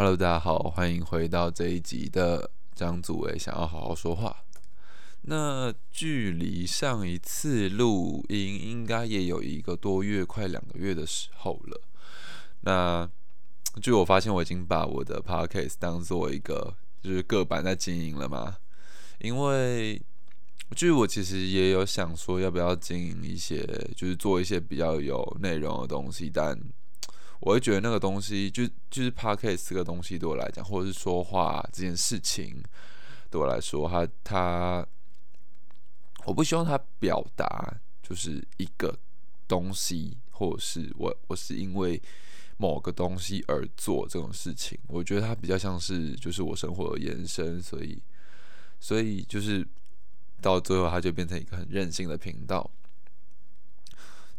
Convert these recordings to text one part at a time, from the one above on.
Hello，大家好，欢迎回到这一集的张祖伟想要好好说话。那距离上一次录音应该也有一个多月，快两个月的时候了。那据我发现，我已经把我的 Podcast 当做一个就是个版在经营了嘛。因为据我其实也有想说，要不要经营一些，就是做一些比较有内容的东西，但我会觉得那个东西，就就是 Podcast 这个东西对我来讲，或者是说话这件事情对我来说，它它。我不希望他表达就是一个东西，或者是我我是因为某个东西而做这种事情。我觉得它比较像是就是我生活的延伸，所以所以就是到最后，它就变成一个很任性的频道。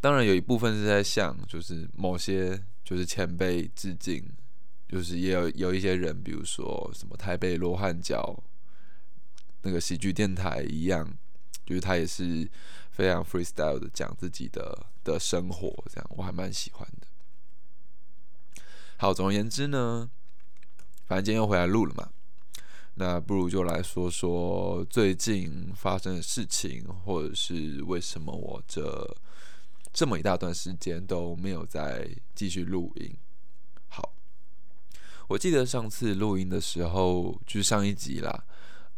当然，有一部分是在向就是某些就是前辈致敬，就是也有有一些人，比如说什么台北罗汉角那个喜剧电台一样。就是他也是非常 freestyle 的讲自己的的生活，这样我还蛮喜欢的。好，总而言之呢，反正今天又回来录了嘛，那不如就来说说最近发生的事情，或者是为什么我这这么一大段时间都没有再继续录音。好，我记得上次录音的时候就是上一集啦。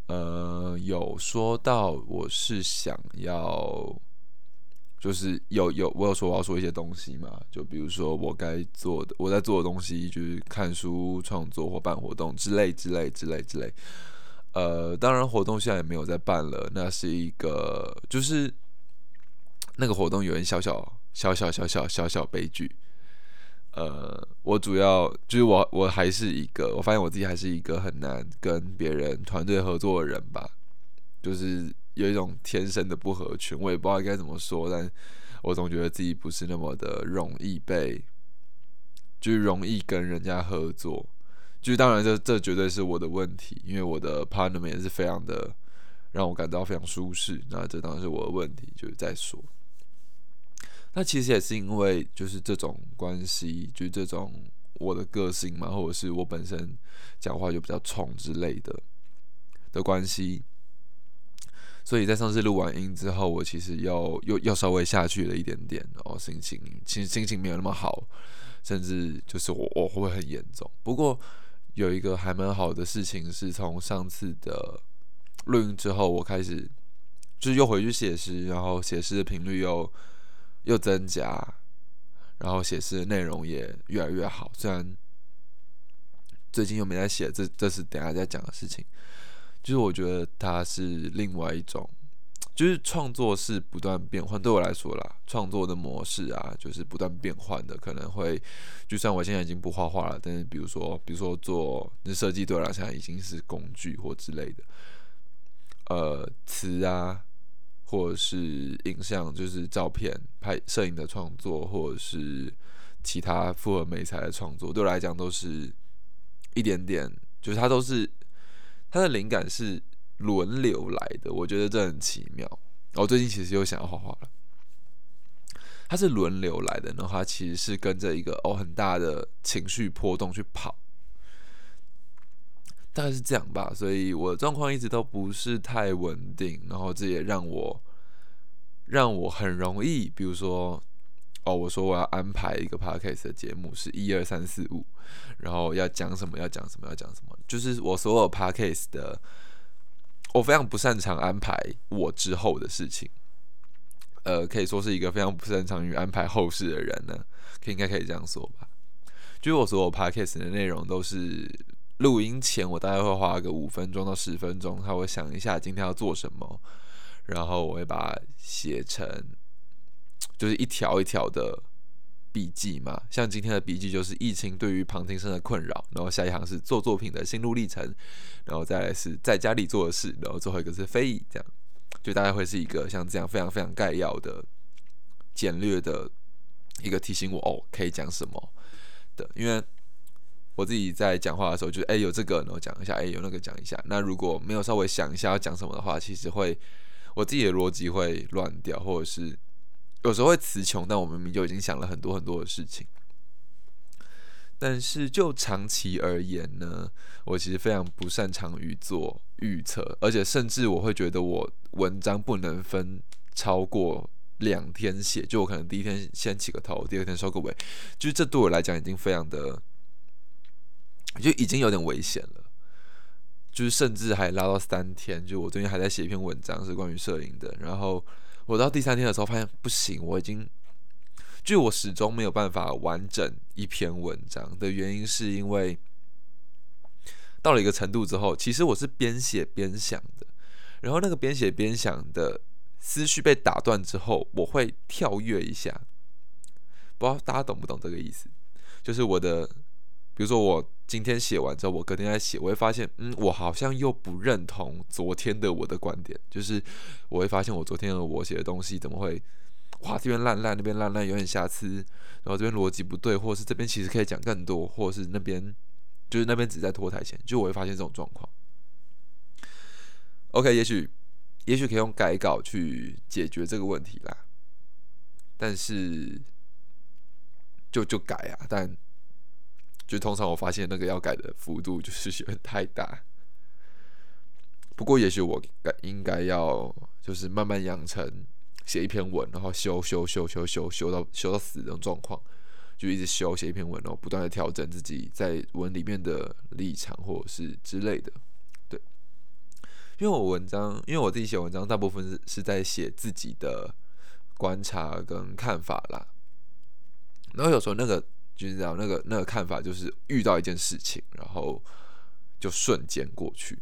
呃，有说到我是想要，就是有有我有说我要说一些东西嘛，就比如说我该做的，我在做的东西就是看书、创作或办活动之类之类之类之类。呃，当然活动现在也没有在办了，那是一个就是那个活动有点小小小小小小小小悲剧。呃，我主要就是我，我还是一个，我发现我自己还是一个很难跟别人团队合作的人吧，就是有一种天生的不合群，我也不知道该怎么说，但我总觉得自己不是那么的容易被，就是容易跟人家合作，就是当然这这绝对是我的问题，因为我的 partner 们也是非常的让我感到非常舒适，那这当然是我的问题，就是在说。那其实也是因为就是这种关系，就是这种我的个性嘛，或者是我本身讲话就比较冲之类的的关系，所以在上次录完音之后，我其实又又又稍微下去了一点点，然后心情其实心情没有那么好，甚至就是我我会很严重。不过有一个还蛮好的事情是从上次的录音之后，我开始就是又回去写诗，然后写诗的频率又。又增加，然后写诗的内容也越来越好。虽然最近又没在写，这这是等下再讲的事情。就是我觉得它是另外一种，就是创作是不断变换。对我来说啦，创作的模式啊，就是不断变换的。可能会，就算我现在已经不画画了，但是比如说，比如说做那设计，对我来讲已经是工具或之类的。呃，词啊。或是影像，就是照片、拍摄影的创作，或者是其他复合美材的创作，对我来讲都是一点点，就是它都是它的灵感是轮流来的，我觉得这很奇妙。我最近其实又想要画画了，它是轮流来的，然后它其实是跟着一个哦很大的情绪波动去跑。大概是这样吧，所以我的状况一直都不是太稳定，然后这也让我让我很容易，比如说，哦，我说我要安排一个 podcast 的节目是一二三四五，然后要讲什么要讲什么要讲什么，就是我所有 podcast 的，我非常不擅长安排我之后的事情，呃，可以说是一个非常不擅长于安排后事的人呢，可应该可以这样说吧，就是我所有 podcast 的内容都是。录音前，我大概会花个五分钟到十分钟，他会想一下今天要做什么，然后我会把它写成，就是一条一条的笔记嘛。像今天的笔记就是疫情对于旁听生的困扰，然后下一行是做作品的心路历程，然后再来是在家里做的事，然后最后一个是非议，这样就大概会是一个像这样非常非常概要的、简略的一个提醒我哦可以讲什么的，因为。我自己在讲话的时候，就是哎有这个，然后讲一下，哎有那个讲一下。那如果没有稍微想一下要讲什么的话，其实会我自己的逻辑会乱掉，或者是有时候会词穷。但我明明就已经想了很多很多的事情。但是就长期而言呢，我其实非常不擅长于做预测，而且甚至我会觉得我文章不能分超过两天写，就我可能第一天先起个头，第二天收个尾，就是这对我来讲已经非常的，就已经有点危险了。就是甚至还拉到三天，就我最近还在写一篇文章是关于摄影的，然后我到第三天的时候发现不行，我已经，就我始终没有办法完整一篇文章的原因是因为到了一个程度之后，其实我是边写边想的，然后那个边写边想的思绪被打断之后，我会跳跃一下，不知道大家懂不懂这个意思？就是我的。比如说我今天写完之后，我隔天再写，我会发现，嗯，我好像又不认同昨天的我的观点，就是我会发现我昨天的我写的东西怎么会，哇，这边烂烂，那边烂烂，有点瑕疵，然后这边逻辑不对，或者是这边其实可以讲更多，或者是那边就是那边只在拖台前，就我会发现这种状况。OK，也许也许可以用改稿去解决这个问题啦，但是就就改啊，但。就通常我发现那个要改的幅度就是有点太大，不过也许我该应该要就是慢慢养成写一篇文，然后修修修修修修到修到死这种状况，就一直修写一篇文，然后不断的调整自己在文里面的立场或者是之类的，对，因为我文章，因为我自己写文章大部分是是在写自己的观察跟看法啦，然后有时候那个。就是讲，那个那个看法就是遇到一件事情，然后就瞬间过去。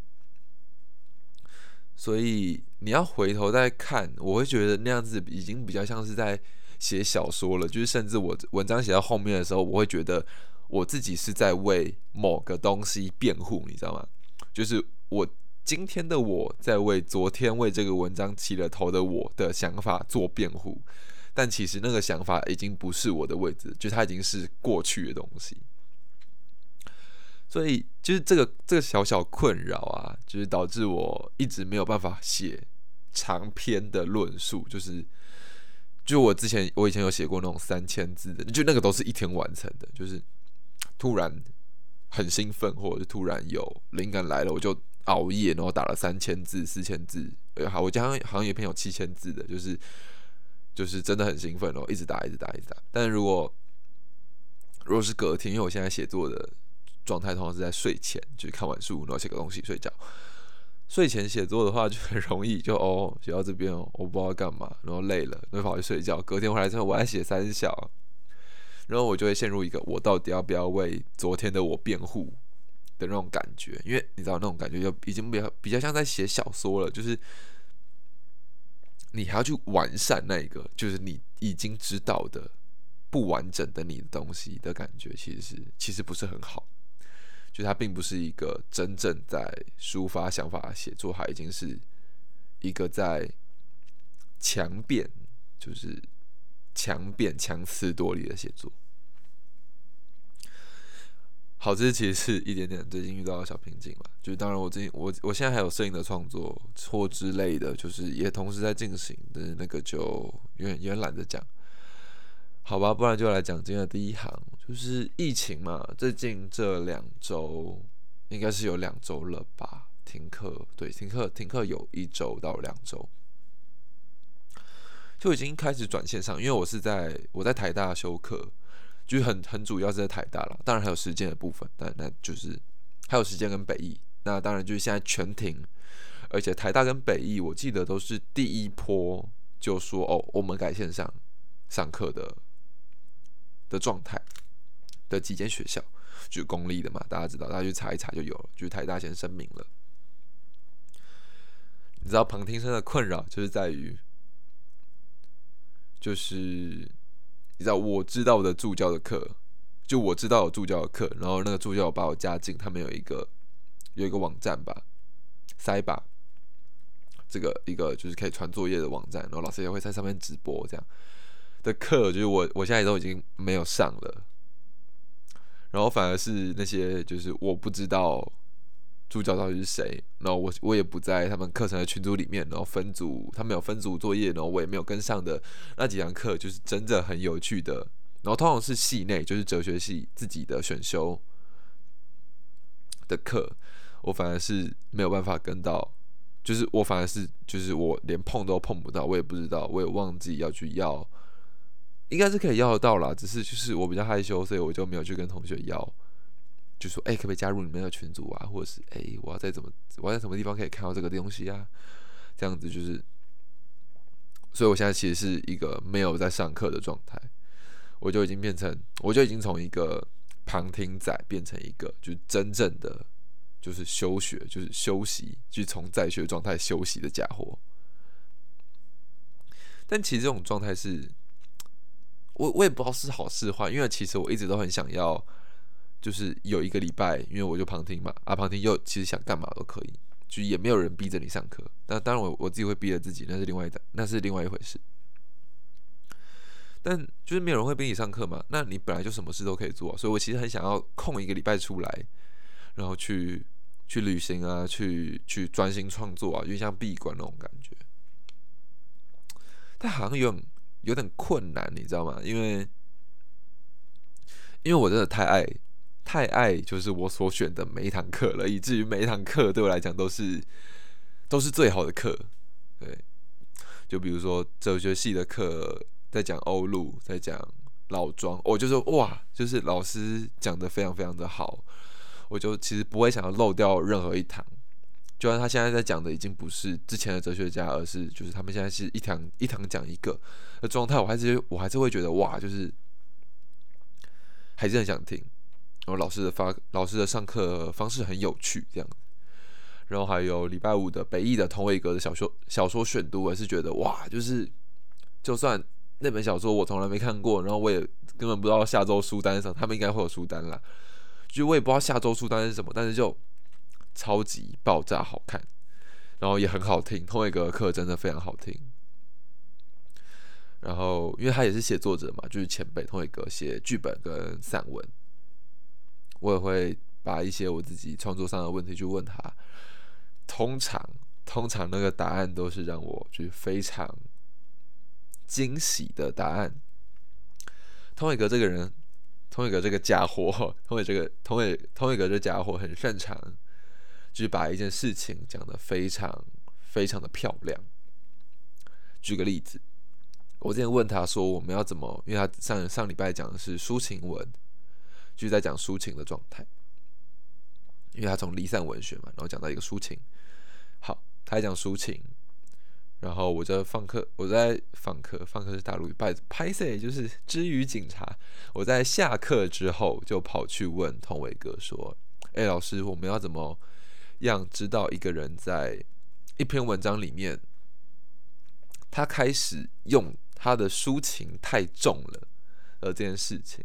所以你要回头再看，我会觉得那样子已经比较像是在写小说了。就是甚至我文章写到后面的时候，我会觉得我自己是在为某个东西辩护，你知道吗？就是我今天的我在为昨天为这个文章起了头的我的想法做辩护。但其实那个想法已经不是我的位置，就它已经是过去的东西。所以就是这个这个小小困扰啊，就是导致我一直没有办法写长篇的论述。就是就我之前我以前有写过那种三千字的，就那个都是一天完成的。就是突然很兴奋，或者是突然有灵感来了，我就熬夜，然后打了三千字、四千字。好，我好像好像有篇有七千字的，就是。就是真的很兴奋哦，一直打，一直打，一直打。但是如果如果是隔天，因为我现在写作的状态通常是在睡前，就是看完书然后写个东西睡觉。睡前写作的话就很容易，就 哦写到这边哦，我不知道干嘛，然后累了，然后跑去睡觉。隔天回来之后，我还写三小，然后我就会陷入一个我到底要不要为昨天的我辩护的那种感觉，因为你知道那种感觉就已经比较比较像在写小说了，就是。你还要去完善那个，就是你已经知道的不完整的你的东西的感觉，其实是其实不是很好。就它并不是一个真正在抒发想法的写作，它已经是一个在强辩，就是强辩强词夺理的写作。好，这其实是一点点最近遇到的小瓶颈了。就是当然，我最近我我现在还有摄影的创作或之类的，就是也同时在进行的那个就有点有点懒得讲，好吧，不然就来讲今天的第一行，就是疫情嘛。最近这两周应该是有两周了吧？停课，对，停课停课有一周到两周，就已经开始转线上，因为我是在我在台大修课。就是很很主要是在台大了，当然还有时间的部分，但那就是还有时间跟北艺，那当然就是现在全停，而且台大跟北艺我记得都是第一波就说哦，我们改线上上课的的状态的几间学校，就是公立的嘛，大家知道，大家去查一查就有了，就是台大先声明了。你知道旁听生的困扰就是在于，就是。你知道我知道的助教的课，就我知道有助教的课，然后那个助教把我加进，他们有一个有一个网站吧，塞吧，这个一个就是可以传作业的网站，然后老师也会在上面直播这样的课，就是我我现在都已经没有上了，然后反而是那些就是我不知道。助教到底是谁？然后我我也不在他们课程的群组里面，然后分组，他们有分组作业，然后我也没有跟上的那几堂课，就是真的很有趣的然后通常是系内，就是哲学系自己的选修的课，我反而是没有办法跟到，就是我反而是就是我连碰都碰不到，我也不知道，我也忘记要去要，应该是可以要得到啦，只是就是我比较害羞，所以我就没有去跟同学要，就说哎，可不可以加入你们的群组啊，或者是哎，我要在怎么我要在什么地方可以看到这个东西啊，这样子就是，所以我现在其实是一个没有在上课的状态。我就已经变成，我就已经从一个旁听仔变成一个，就是真正的，就是休学，就是休息，就从在学状态休息的家伙。但其实这种状态是，我我也不知道是好是坏，因为其实我一直都很想要，就是有一个礼拜，因为我就旁听嘛，啊旁听又其实想干嘛都可以，就也没有人逼着你上课。那当然我我自己会逼着自己，那是另外的，那是另外一回事。但就是没有人会逼你上课嘛？那你本来就什么事都可以做，所以我其实很想要空一个礼拜出来，然后去去旅行啊，去去专心创作啊，就像闭关那种感觉。但好像有有点困难，你知道吗？因为因为我真的太爱太爱，就是我所选的每一堂课了，以至于每一堂课对我来讲都是都是最好的课。对，就比如说哲学系的课。在讲欧陆，在讲老庄，我就说哇，就是老师讲的非常非常的好，我就其实不会想要漏掉任何一堂，就算他现在在讲的已经不是之前的哲学家，而是就是他们现在是一堂一堂讲一个的状态，我还是我还是会觉得哇，就是还是很想听，然后老师的发老师的上课方式很有趣这样，然后还有礼拜五的北艺的同伟格的小说小说选读，我是觉得哇，就是就算。那本小说我从来没看过，然后我也根本不知道下周书单上他们应该会有书单啦，就我也不知道下周书单是什么，但是就超级爆炸好看，然后也很好听。同一个课真的非常好听，然后因为他也是写作者嘛，就是前辈同一个写剧本跟散文，我也会把一些我自己创作上的问题去问他，通常通常那个答案都是让我就是非常。惊喜的答案。通伟格这个人，通伟格这个家伙，通伟这个通伟通伟格这家伙很擅长，就是把一件事情讲得非常非常的漂亮。举个例子，我之前问他说我们要怎么，因为他上上礼拜讲的是抒情文，就是在讲抒情的状态，因为他从离散文学嘛，然后讲到一个抒情。好，他讲抒情。然后我在放课，我在放课，放课是大陆语，拍拍摄就是之于警察。我在下课之后就跑去问童伟哥说：“哎，老师，我们要怎么样知道一个人在一篇文章里面，他开始用他的抒情太重了，呃，这件事情，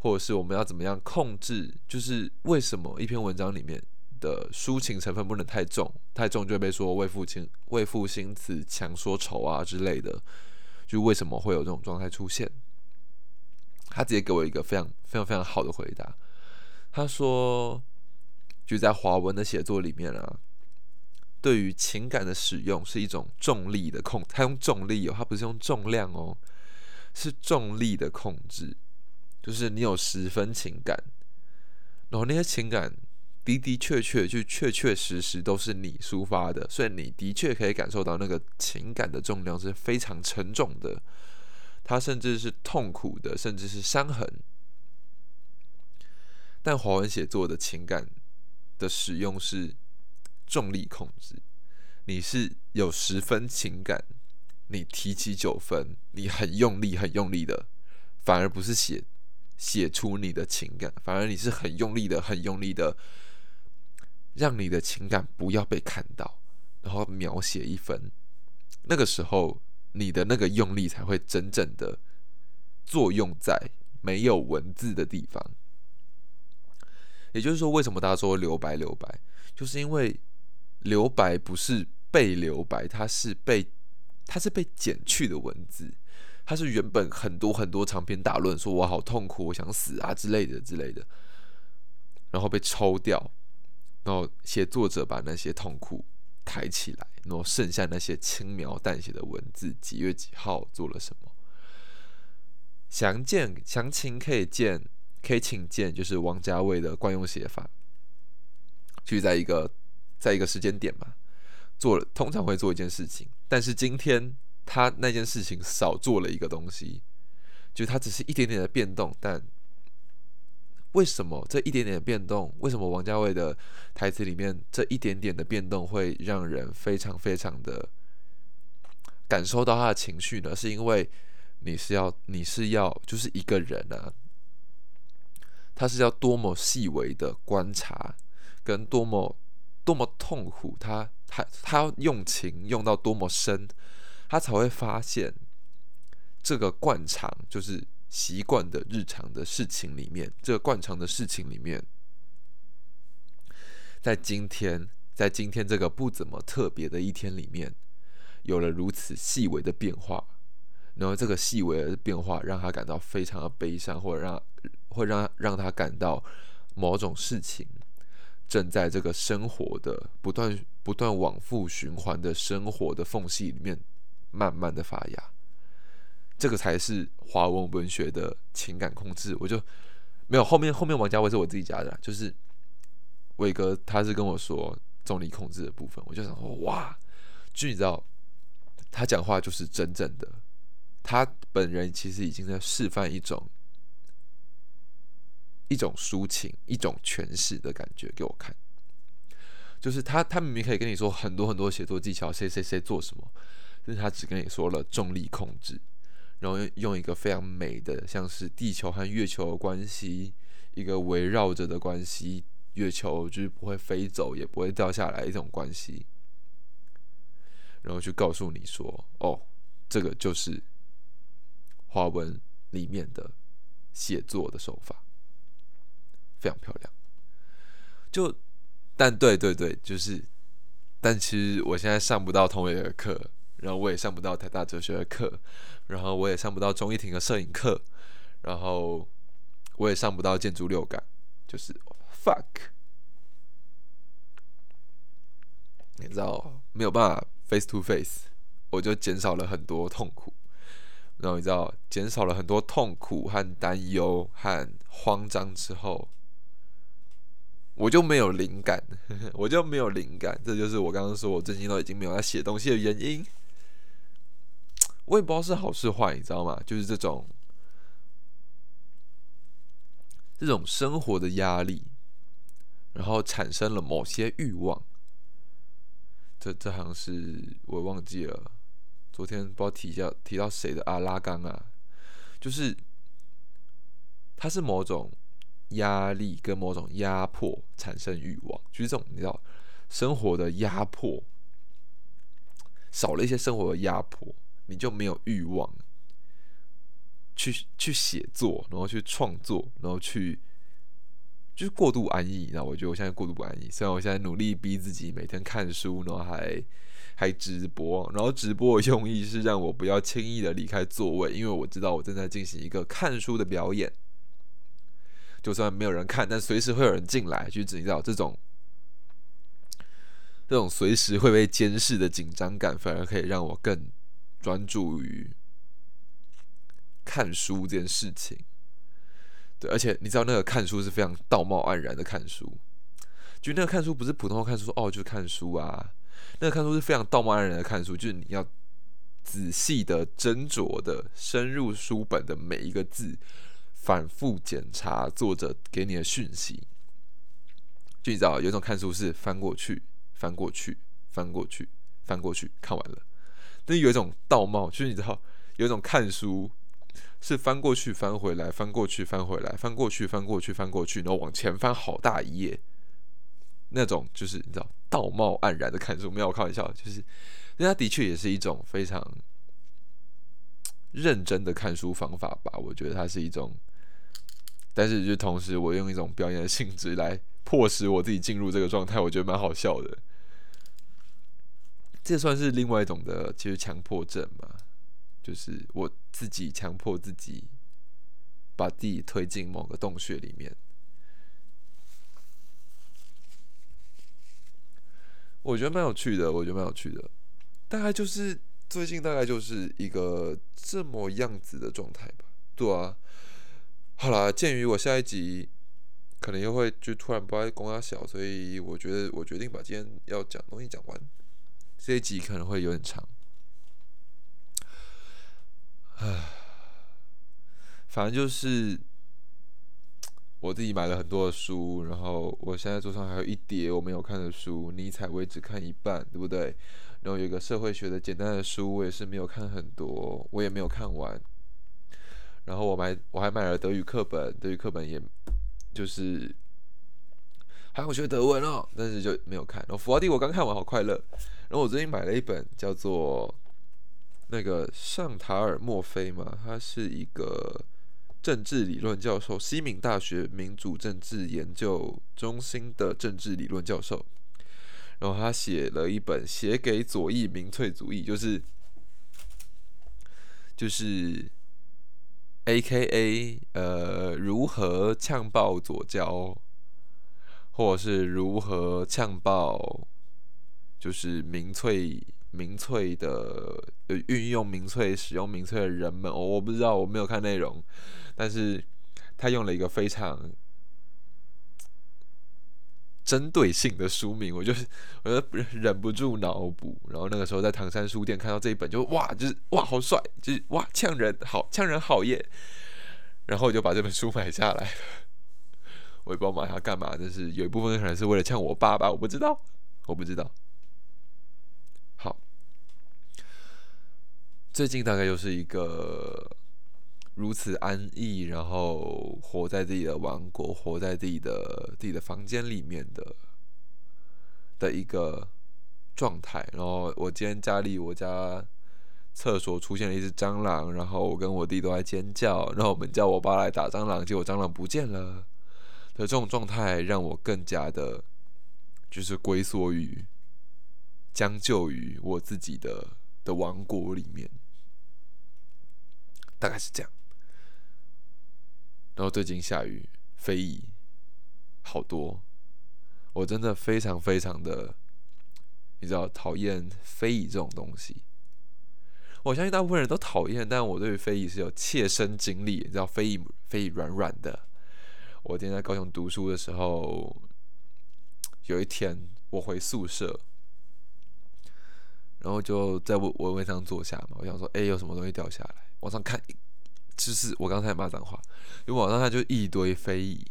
或者是我们要怎么样控制？就是为什么一篇文章里面？”的抒情成分不能太重，太重就被说为赋情为赋新词强说愁啊之类的。就为什么会有这种状态出现？他直接给我一个非常非常非常好的回答。他说，就在华文的写作里面啊，对于情感的使用是一种重力的控，他用重力哦，他不是用重量哦，是重力的控制。就是你有十分情感，然后那些情感。的的确确，就确确实实都是你抒发的，所以你的确可以感受到那个情感的重量是非常沉重的，它甚至是痛苦的，甚至是伤痕。但华文写作的情感的使用是重力控制，你是有十分情感，你提起九分，你很用力、很用力的，反而不是写写出你的情感，反而你是很用力的、很用力的。让你的情感不要被看到，然后描写一分，那个时候你的那个用力才会真正的作用在没有文字的地方。也就是说，为什么大家说留白留白，就是因为留白不是被留白，它是被它是被减去的文字，他是原本很多很多长篇大论，说我好痛苦，我想死啊之类的之类的，然后被抽掉。然后写作者把那些痛苦抬起来，然后剩下那些轻描淡写的文字，几月几号做了什么？详见详情可以见，可以请见，就是王家卫的惯用写法，就在一个在一个时间点嘛，做了通常会做一件事情，但是今天他那件事情少做了一个东西，就他只是一点点的变动，但为什么这一点点的变动，为什么王家卫的台词里面这一点点的变动会让人非常非常的感受到他的情绪呢？是因为你是要你是要就是一个人啊，他是要多么细微的观察，跟多么多么痛苦，他他他要用情用到多么深，他才会发现这个惯常就是习惯的日常的事情里面，这个惯常的事情里面，在今天，在今天这个不怎么特别的一天里面，有了如此细微的变化。然后这个细微的变化让他感到非常的悲伤，或者让会让让他感到某种事情正在这个生活的不断不断往复循环的生活的缝隙里面慢慢的发芽。这个才是华文文学的情感控制。我就没有后面后面王家卫是我自己加的，就是伟哥他是跟我说重力控制的部分，我就想说哇，就你知道他讲话就是真正的。他本人其实已经在示范一种一种抒情、一种诠释的感觉给我看，就是他他明明可以跟你说很多很多写作技巧，谁谁谁做什么，但是他只跟你说了重力控制，然后用一个非常美的，像是地球和月球的关系，一个围绕着的关系，月球就是不会飞走，也不会掉下来一种关系，然后去告诉你说，哦，这个就是。华文里面的写作的手法非常漂亮，就但对对对，就是，但其实我现在上不到同伟的课，然后我也上不到台大哲学的课，然后我也上不到钟一婷的摄影课，然后我也上不到建筑六感，就是 fuck，你知道没有办法 face to face，我就减少了很多痛苦。然后你知道，减少了很多痛苦和担忧和慌张之后，我就没有灵感，我就没有灵感。这就是我刚刚说我最近都已经没有在写东西的原因。我也不知道是好是坏，你知道吗？就是这种这种生活的压力，然后产生了某些欲望。这这好像是我忘记了。昨天不知道提到提到谁的阿拉冈啊，就是它是某种压力跟某种压迫产生欲望，就是这种你知道生活的压迫少了一些生活的压迫，你就没有欲望去去写作，然后去创作，然后去就是过度安逸。那我觉得我现在过度不安逸，虽然我现在努力逼自己每天看书，然后还。还直播，然后直播的用意是让我不要轻易的离开座位，因为我知道我正在进行一个看书的表演。就算没有人看，但随时会有人进来，就知道这种这种随时会被监视的紧张感，反而可以让我更专注于看书这件事情。对，而且你知道那个看书是非常道貌岸然的看书，就那个看书不是普通的看书，哦就是看书啊。那个看书是非常道貌岸然的看书，就是你要仔细的、斟酌的、深入书本的每一个字，反复检查作者给你的讯息。就你知道，有一种看书是翻过去、翻过去、翻过去、翻过去，看完了。但有一种道貌，就是你知道，有一种看书是翻过去、翻回来、翻过去、翻回来、翻过去、翻过去、翻过去，然后往前翻好大一页。那种就是你知道道貌岸然的看书，没有开玩笑，就是那他的确也是一种非常认真的看书方法吧。我觉得它是一种，但是就同时我用一种表演的性质来迫使我自己进入这个状态，我觉得蛮好笑的。这算是另外一种的，其实强迫症嘛，就是我自己强迫自己把自己推进某个洞穴里面。我觉得蛮有趣的，我觉得蛮有趣的，大概就是最近大概就是一个这么样子的状态吧。对啊，好啦，鉴于我下一集可能又会就突然不爱公他小，所以我觉得我决定把今天要讲东西讲完。这一集可能会有点长，唉，反正就是我自己买了很多的书，然后我现在桌上还有一叠我没有看的书，尼采我也只看一半，对不对？然后有一个社会学的简单的书，我也是没有看很多，我也没有看完。然后我买我还买了德语课本，德语课本也就是还有学德文哦，但是就没有看。然后福华蒂我刚看完，好快乐。然后我最近买了一本叫做那个尚塔尔墨菲嘛，他是一个政治理论教授，西敏大学民主政治研究中心的政治理论教授。然后他写了一本写给左翼民粹主义，就是就是 A K A 呃如何呛爆左交，或者是如何呛爆就是民粹民粹的运用民粹使用民粹的人们，我我不知道我没有看内容，但是他用了一个非常。针对性的书名，我就是我就忍不住脑补。然后那个时候在唐山书店看到这一本，就哇，就是哇，好帅，就是哇，呛人好，呛人好耶。然后我就把这本书买下来。我也不知道买它干嘛，但是有一部分可能是为了呛我爸爸，我不知道，我不知道。最近大概又是一个。如此安逸，然后活在自己的王国，活在自己的自己的房间里面的的一个状态。然后我今天家里，我家厕所出现了一只蟑螂，然后我跟我弟都在尖叫，然后我们叫我爸来打蟑螂，结果蟑螂不见了。的这种状态让我更加的，就是龟缩于将就于我自己的的王国里面，大概是这样。然后最近下雨，非议好多，我真的非常非常的，你知道讨厌非议这种东西。我相信大部分人都讨厌，但我对于非议是有切身经历。你知道非议非议软软的。我今天在高雄读书的时候，有一天我回宿舍，然后就在我我位上坐下嘛，我想说，哎，有什么东西掉下来？往上看。就是我刚才骂脏话，因为网上它就一堆非议，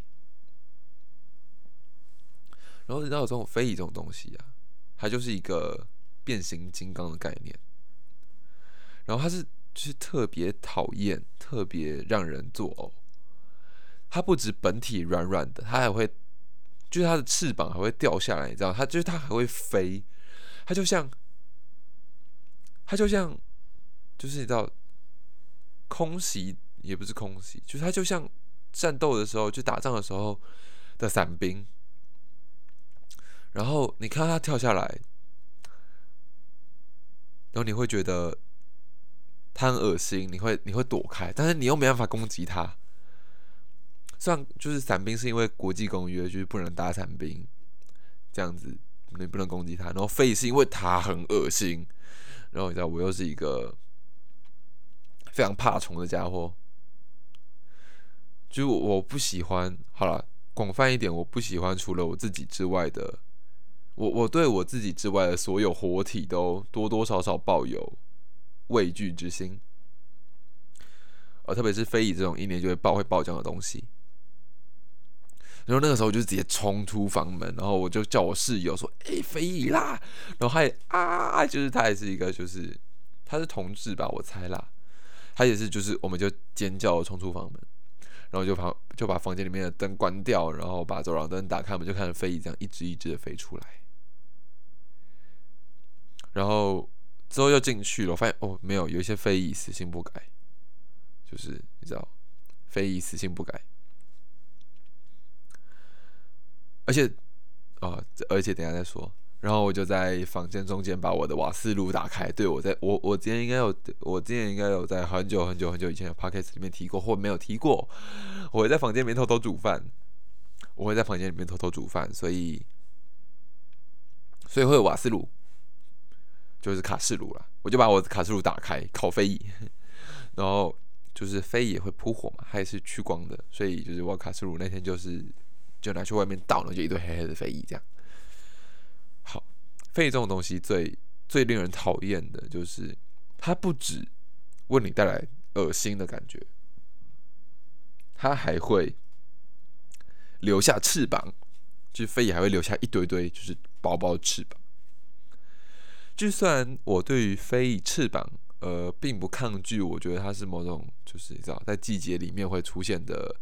然后你知道这种非议这种东西啊，它就是一个变形金刚的概念，然后它是就是特别讨厌，特别让人作呕。它不止本体软软的，它还会就是它的翅膀还会掉下来，你知道？它就是它还会飞，它就像它就像就是你知道。空袭也不是空袭，就是它就像战斗的时候，就打仗的时候的伞兵。然后你看他跳下来，然后你会觉得他很恶心，你会你会躲开，但是你又没办法攻击他。虽然就是伞兵是因为国际公约就是不能打伞兵这样子，你不能攻击他。然后费是因为他很恶心，然后你知道我又是一个。非常怕虫的家伙，就我不喜欢。好了，广泛一点，我不喜欢除了我自己之外的，我我对我自己之外的所有活体都多多少少抱有畏惧之心，而特别是飞蚁这种一年就会爆会爆浆的东西。然后那个时候我就直接冲出房门，然后我就叫我室友说：“哎，飞蚁啦！”然后他也啊，就是他也是一个，就是他是同志吧，我猜啦。他也是，就是我们就尖叫冲出房门，然后就把就把房间里面的灯关掉，然后把走廊灯打开，我们就看着飞蚁这样一只一只的飞出来。然后之后又进去了，我发现哦，没有，有一些飞蚁死性不改，就是你知道，飞蚁死性不改，而且啊，而且等下再说。然后我就在房间中间把我的瓦斯炉打开。对我在我我之前应该有，我之前应该有在很久很久很久以前的 podcast 里面提过，或没有提过。我会在房间里面偷偷煮饭，我会在房间里面偷偷煮饭，所以所以会有瓦斯炉，就是卡式炉了。我就把我的卡式炉打开，烤飞蚁，然后就是飞也会扑火嘛，它也是去光的，所以就是我卡式炉那天就是就拿去外面倒了，就一堆黑黑的飞蚁这样。好，飞蚁这种东西最最令人讨厌的就是它不止为你带来恶心的感觉，它还会留下翅膀，就是飞蚁还会留下一堆堆就是薄薄的翅膀。就算我对于飞蚁翅膀，呃，并不抗拒，我觉得它是某种，就是你知道，在季节里面会出现的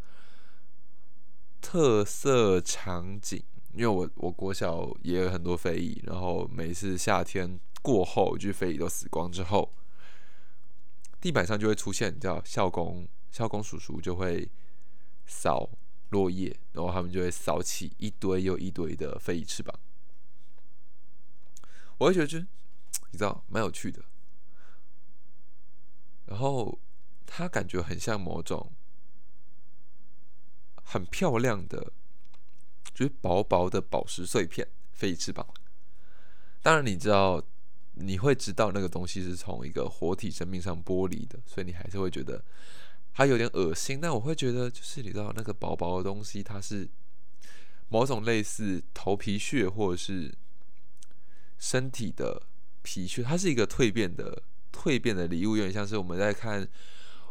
特色场景。因为我我国小也有很多飞蚁，然后每次夏天过后，就飞蚁都死光之后，地板上就会出现，你知道，校工校工叔叔就会扫落叶，然后他们就会扫起一堆又一堆的飞蚁翅膀。我会觉得就。你知道，蛮有趣的。然后他感觉很像某种很漂亮的，就是薄薄的宝石碎片，飞翼翅膀。当然，你知道，你会知道那个东西是从一个活体生命上剥离的，所以你还是会觉得它有点恶心。但我会觉得，就是你知道，那个薄薄的东西，它是某种类似头皮屑或者是身体的。皮屑，它是一个蜕变的蜕变的礼物，有点像是我们在看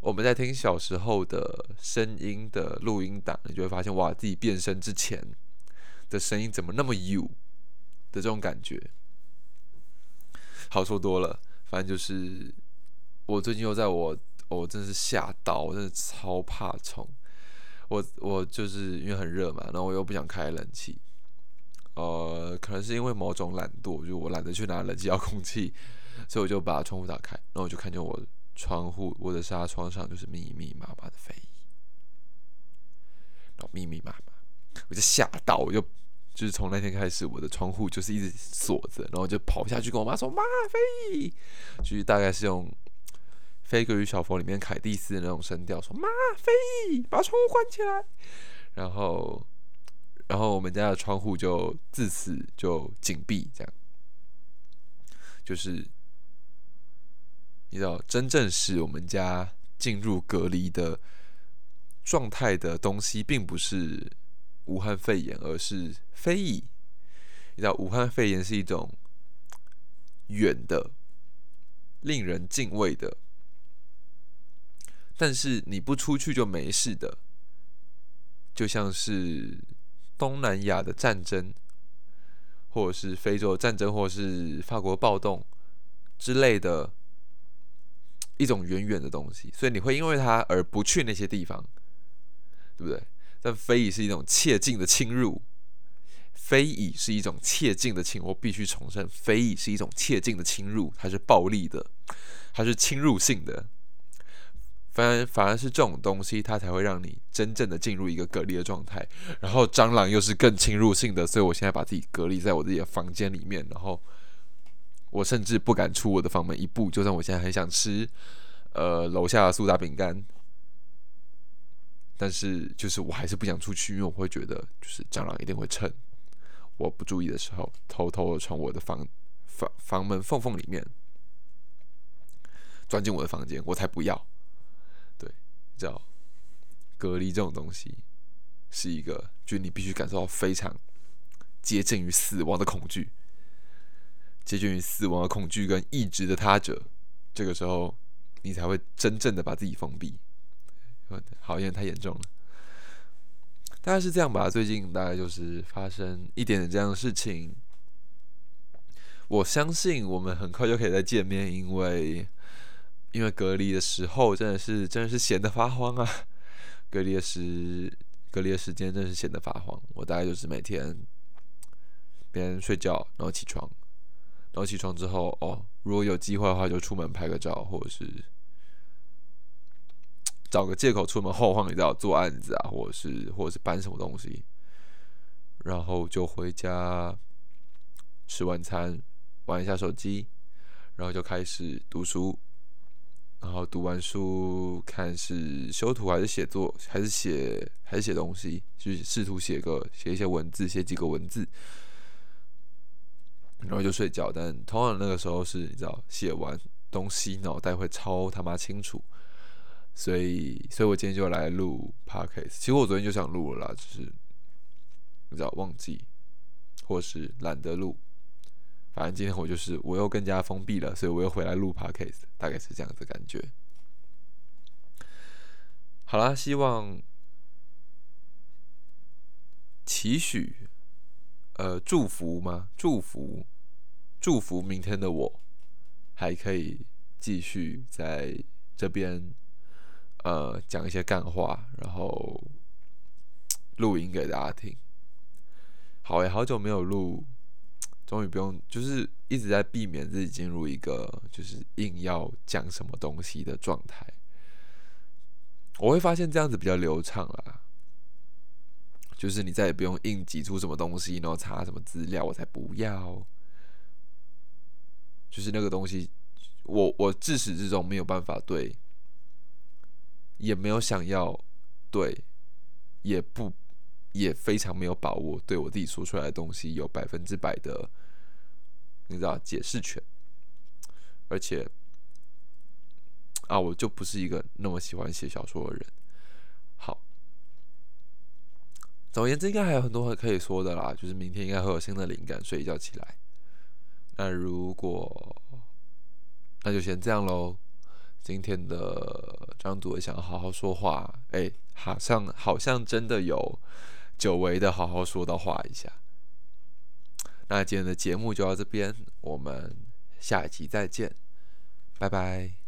我们在听小时候的声音的录音档，你就会发现哇，自己变身之前的声音怎么那么有的这种感觉。好说多了，反正就是我最近又在我我真是吓到，我真的超怕虫。我我就是因为很热嘛，然后我又不想开冷气。呃，可能是因为某种懒惰，就我懒得去拿冷气遥控器，所以我就把窗户打开，然后我就看见我窗户我的纱窗上就是密密麻麻的飞蚁，然后密密麻麻，我就吓到，我就就是从那天开始，我的窗户就是一直锁着，然后就跑下去跟我妈说：“妈，飞蚁！”就是大概是用《飞哥与小佛》里面凯蒂斯的那种声调说：“妈，飞蚁，把窗户关起来。”然后。然后我们家的窗户就自此就紧闭，这样，就是你知道，真正使我们家进入隔离的状态的东西，并不是武汉肺炎，而是非遗。你知道，武汉肺炎是一种远的、令人敬畏的，但是你不出去就没事的，就像是。东南亚的战争，或者是非洲战争，或者是法国暴动之类的，一种远远的东西，所以你会因为它而不去那些地方，对不对？但非遗是一种切近的侵入，非遗是一种切近的侵，我必须重申，非遗是一种切近的侵入，它是暴力的，它是侵入性的。反而反而是这种东西，它才会让你真正的进入一个隔离的状态。然后蟑螂又是更侵入性的，所以我现在把自己隔离在我自己的房间里面。然后我甚至不敢出我的房门一步，就算我现在很想吃呃楼下的苏打饼干，但是就是我还是不想出去，因为我会觉得就是蟑螂一定会趁我不注意的时候，偷偷的从我的房房房门缝缝里面钻进我的房间，我才不要。知道，隔离这种东西是一个，就你必须感受到非常接近于死亡的恐惧，接近于死亡的恐惧跟意志的他者，这个时候你才会真正的把自己封闭。好，因为太严重了，大概是这样吧。最近大概就是发生一点点这样的事情，我相信我们很快就可以再见面，因为。因为隔离的时候真的是真的是闲得发慌啊！隔离的时隔离的时间真的是闲得发慌。我大概就是每天边睡觉，然后起床，然后起床之后哦，如果有机会的话就出门拍个照，或者是找个借口出门晃晃一道做案子啊，或者是或者是搬什么东西，然后就回家吃晚餐，玩一下手机，然后就开始读书。然后读完书，看是修图还是写作，还是写还是写东西，就是试图写个写一些文字，写几个文字，然后就睡觉。但通常那个时候是你知道，写完东西脑袋会超他妈清楚，所以，所以我今天就来录 podcast。其实我昨天就想录了啦，只是你知道忘记，或是懒得录。反正今天我就是我又更加封闭了，所以我又回来录 podcast，大概是这样子感觉。好啦，希望期许，呃，祝福吗？祝福，祝福明天的我还可以继续在这边，呃，讲一些干话，然后录音给大家听。好诶，好久没有录，终于不用，就是一直在避免自己进入一个就是硬要讲什么东西的状态。我会发现这样子比较流畅啦，就是你再也不用硬挤出什么东西，然后查什么资料，我才不要。就是那个东西，我我自始至终没有办法对，也没有想要对，也不也非常没有把握对我自己说出来的东西有百分之百的，你知道解释权，而且。啊，我就不是一个那么喜欢写小说的人。好，总而言之，应该还有很多可以说的啦。就是明天应该会有新的灵感，睡一觉起来。那如果那就先这样喽。今天的张祖想好好说话，哎，好像好像真的有久违的好好说到话一下。那今天的节目就到这边，我们下一集再见，拜拜。